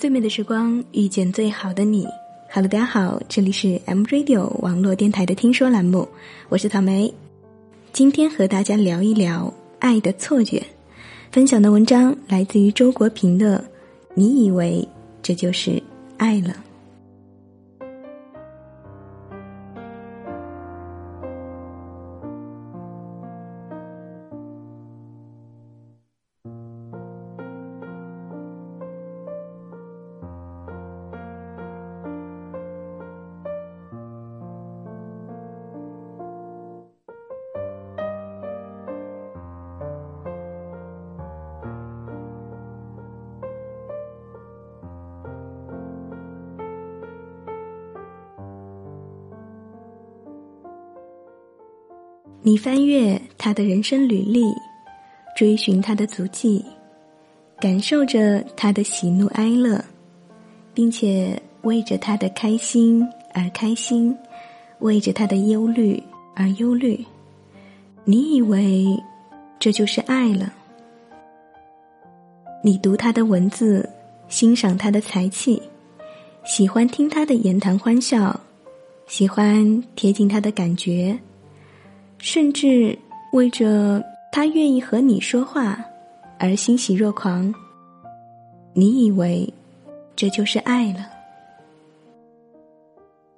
最美的时光，遇见最好的你。Hello，大家好，这里是 M Radio 网络电台的听说栏目，我是草莓。今天和大家聊一聊爱的错觉。分享的文章来自于周国平的《你以为这就是爱了》。你翻阅他的人生履历，追寻他的足迹，感受着他的喜怒哀乐，并且为着他的开心而开心，为着他的忧虑而忧虑。你以为这就是爱了？你读他的文字，欣赏他的才气，喜欢听他的言谈欢笑，喜欢贴近他的感觉。甚至为着他愿意和你说话而欣喜若狂，你以为这就是爱了？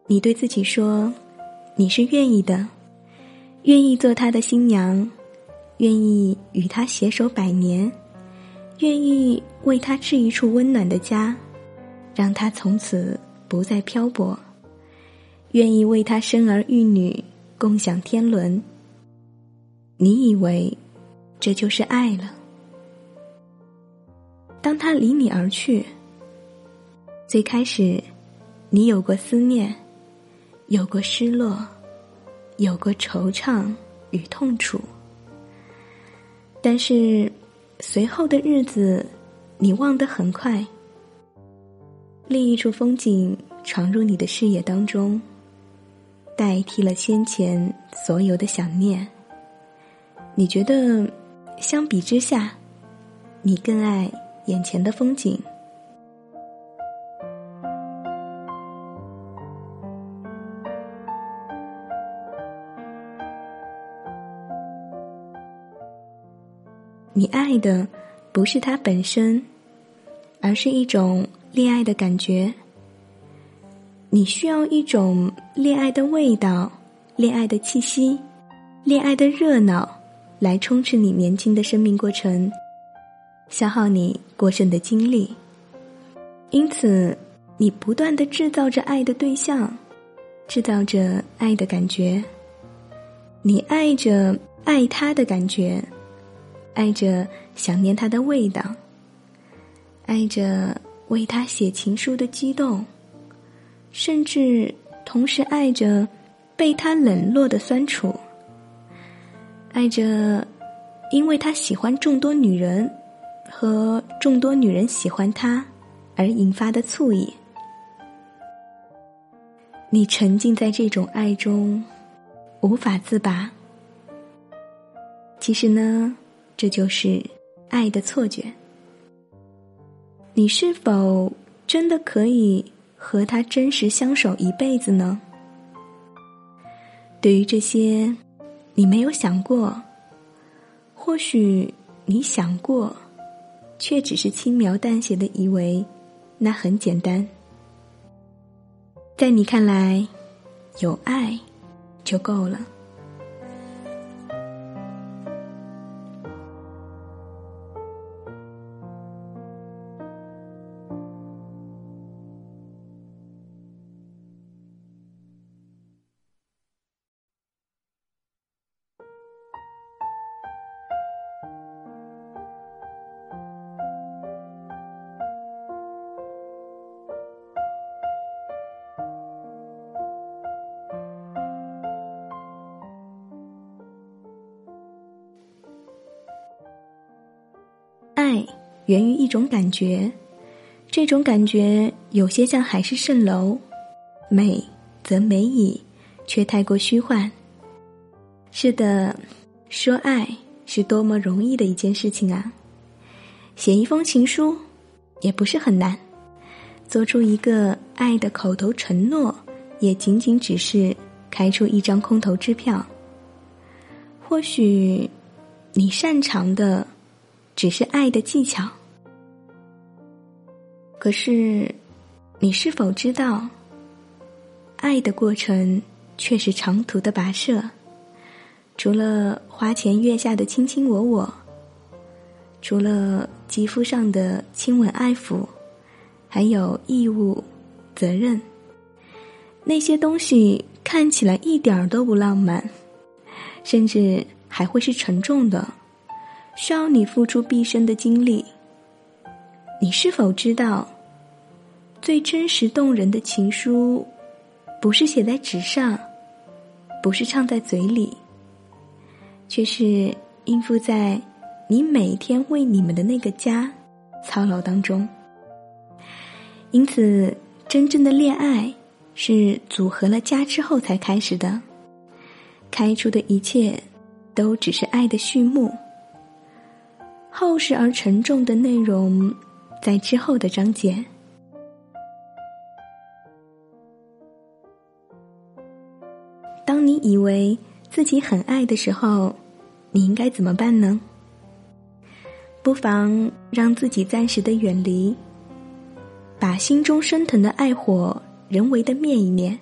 你对自己说，你是愿意的，愿意做他的新娘，愿意与他携手百年，愿意为他置一处温暖的家，让他从此不再漂泊，愿意为他生儿育女，共享天伦。你以为这就是爱了？当他离你而去，最开始你有过思念，有过失落，有过惆怅与痛楚。但是随后的日子，你忘得很快。另一处风景闯入你的视野当中，代替了先前所有的想念。你觉得，相比之下，你更爱眼前的风景？你爱的不是他本身，而是一种恋爱的感觉。你需要一种恋爱的味道，恋爱的气息，恋爱的热闹。来充斥你年轻的生命过程，消耗你过剩的精力。因此，你不断的制造着爱的对象，制造着爱的感觉。你爱着爱他的感觉，爱着想念他的味道，爱着为他写情书的激动，甚至同时爱着被他冷落的酸楚。爱着，因为他喜欢众多女人，和众多女人喜欢他而引发的醋意。你沉浸在这种爱中，无法自拔。其实呢，这就是爱的错觉。你是否真的可以和他真实相守一辈子呢？对于这些。你没有想过，或许你想过，却只是轻描淡写的以为那很简单。在你看来，有爱就够了。源于一种感觉，这种感觉有些像海市蜃楼，美则美矣，却太过虚幻。是的，说爱是多么容易的一件事情啊！写一封情书也不是很难，做出一个爱的口头承诺，也仅仅只是开出一张空头支票。或许，你擅长的只是爱的技巧，可是，你是否知道，爱的过程却是长途的跋涉？除了花前月下的卿卿我我，除了肌肤上的亲吻爱抚。还有义务、责任，那些东西看起来一点儿都不浪漫，甚至还会是沉重的，需要你付出毕生的精力。你是否知道，最真实动人的情书，不是写在纸上，不是唱在嘴里，却是应付在你每天为你们的那个家操劳当中。因此，真正的恋爱是组合了家之后才开始的。开出的一切，都只是爱的序幕。厚实而沉重的内容，在之后的章节。当你以为自己很爱的时候，你应该怎么办呢？不妨让自己暂时的远离。把心中升腾的爱火人为的灭一灭，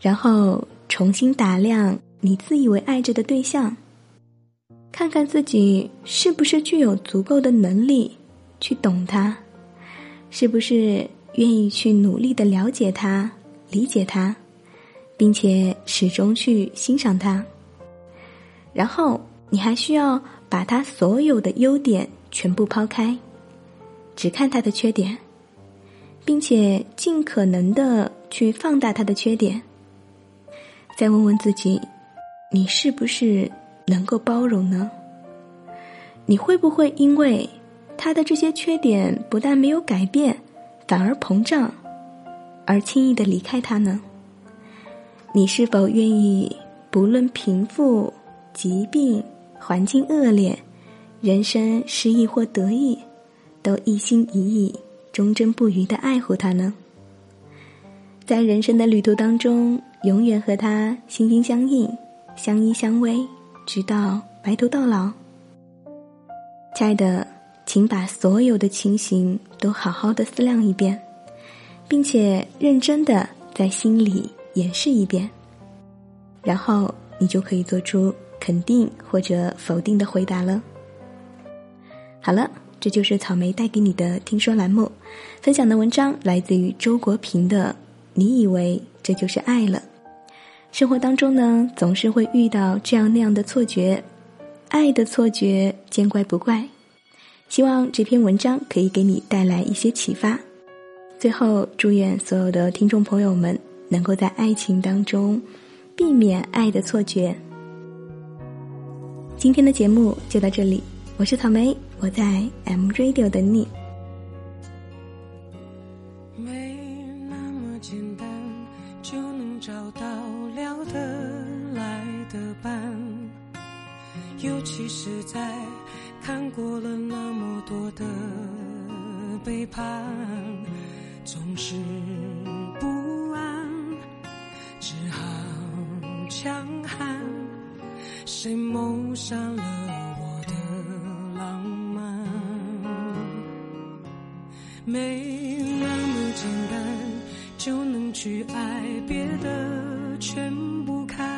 然后重新打量你自以为爱着的对象，看看自己是不是具有足够的能力去懂他，是不是愿意去努力的了解他、理解他，并且始终去欣赏他。然后你还需要把他所有的优点全部抛开，只看他的缺点。并且尽可能的去放大他的缺点，再问问自己，你是不是能够包容呢？你会不会因为他的这些缺点不但没有改变，反而膨胀，而轻易的离开他呢？你是否愿意不论贫富、疾病、环境恶劣、人生失意或得意，都一心一意？忠贞不渝的爱护他呢，在人生的旅途当中，永远和他心心相印、相依相偎，直到白头到老。亲爱的，请把所有的情形都好好的思量一遍，并且认真的在心里演示一遍，然后你就可以做出肯定或者否定的回答了。好了。这就是草莓带给你的听说栏目，分享的文章来自于周国平的《你以为这就是爱了》。生活当中呢，总是会遇到这样那样的错觉，爱的错觉见怪不怪。希望这篇文章可以给你带来一些启发。最后，祝愿所有的听众朋友们能够在爱情当中避免爱的错觉。今天的节目就到这里。我是草莓，我在 M Radio 等你。没那么简单就能找到聊得来的伴，尤其是在看过了那么多的背叛，总是不安，只好强悍，谁谋杀了我的浪漫？没那么简单就能去爱，别的全不看。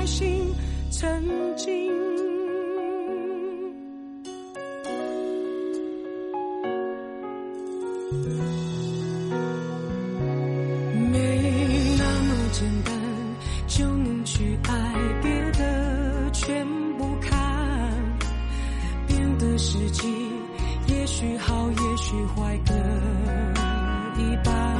爱情曾经没那么简单，就能去爱别的，全部看，变得实际，也许好，也许坏各一半。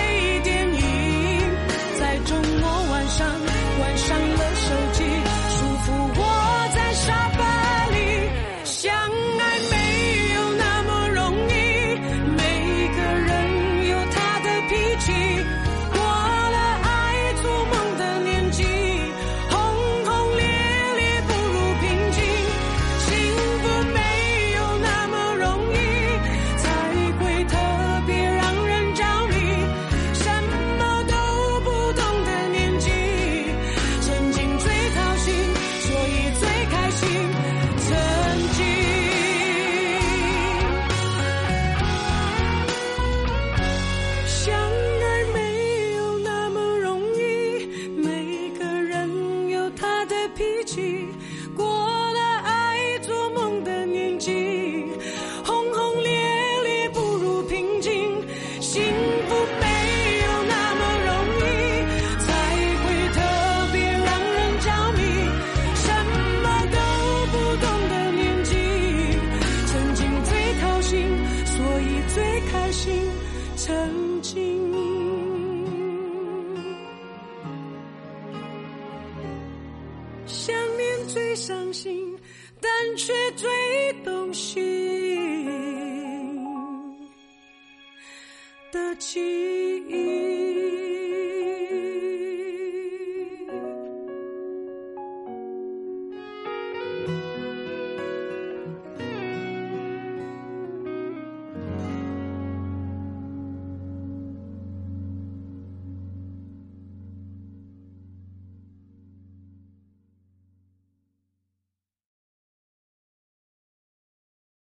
记忆。